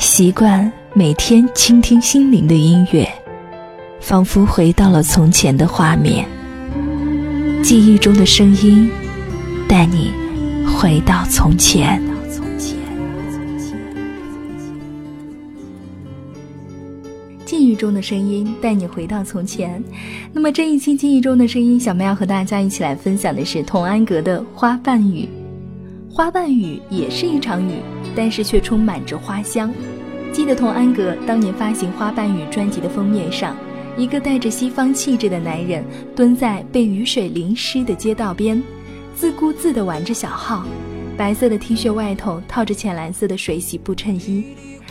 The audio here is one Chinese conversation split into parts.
习惯每天倾听心灵的音乐，仿佛回到了从前的画面。记忆中的声音，带你回到从前。记忆中的声音带你回到从前。那么这一期记忆中的声音，小妹要和大家一起来分享的是童安格的《花瓣雨》。花瓣雨也是一场雨，但是却充满着花香。记得童安格当年发行《花瓣雨》专辑的封面上，一个带着西方气质的男人蹲在被雨水淋湿的街道边，自顾自地玩着小号。白色的 T 恤外头套着浅蓝色的水洗布衬衣，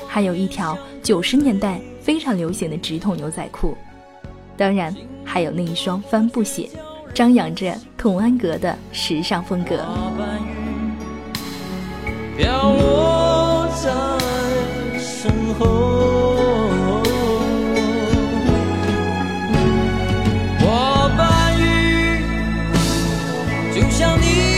还有一条九十年代非常流行的直筒牛仔裤。当然，还有那一双帆布鞋，张扬着童安格的时尚风格。飘落。就像你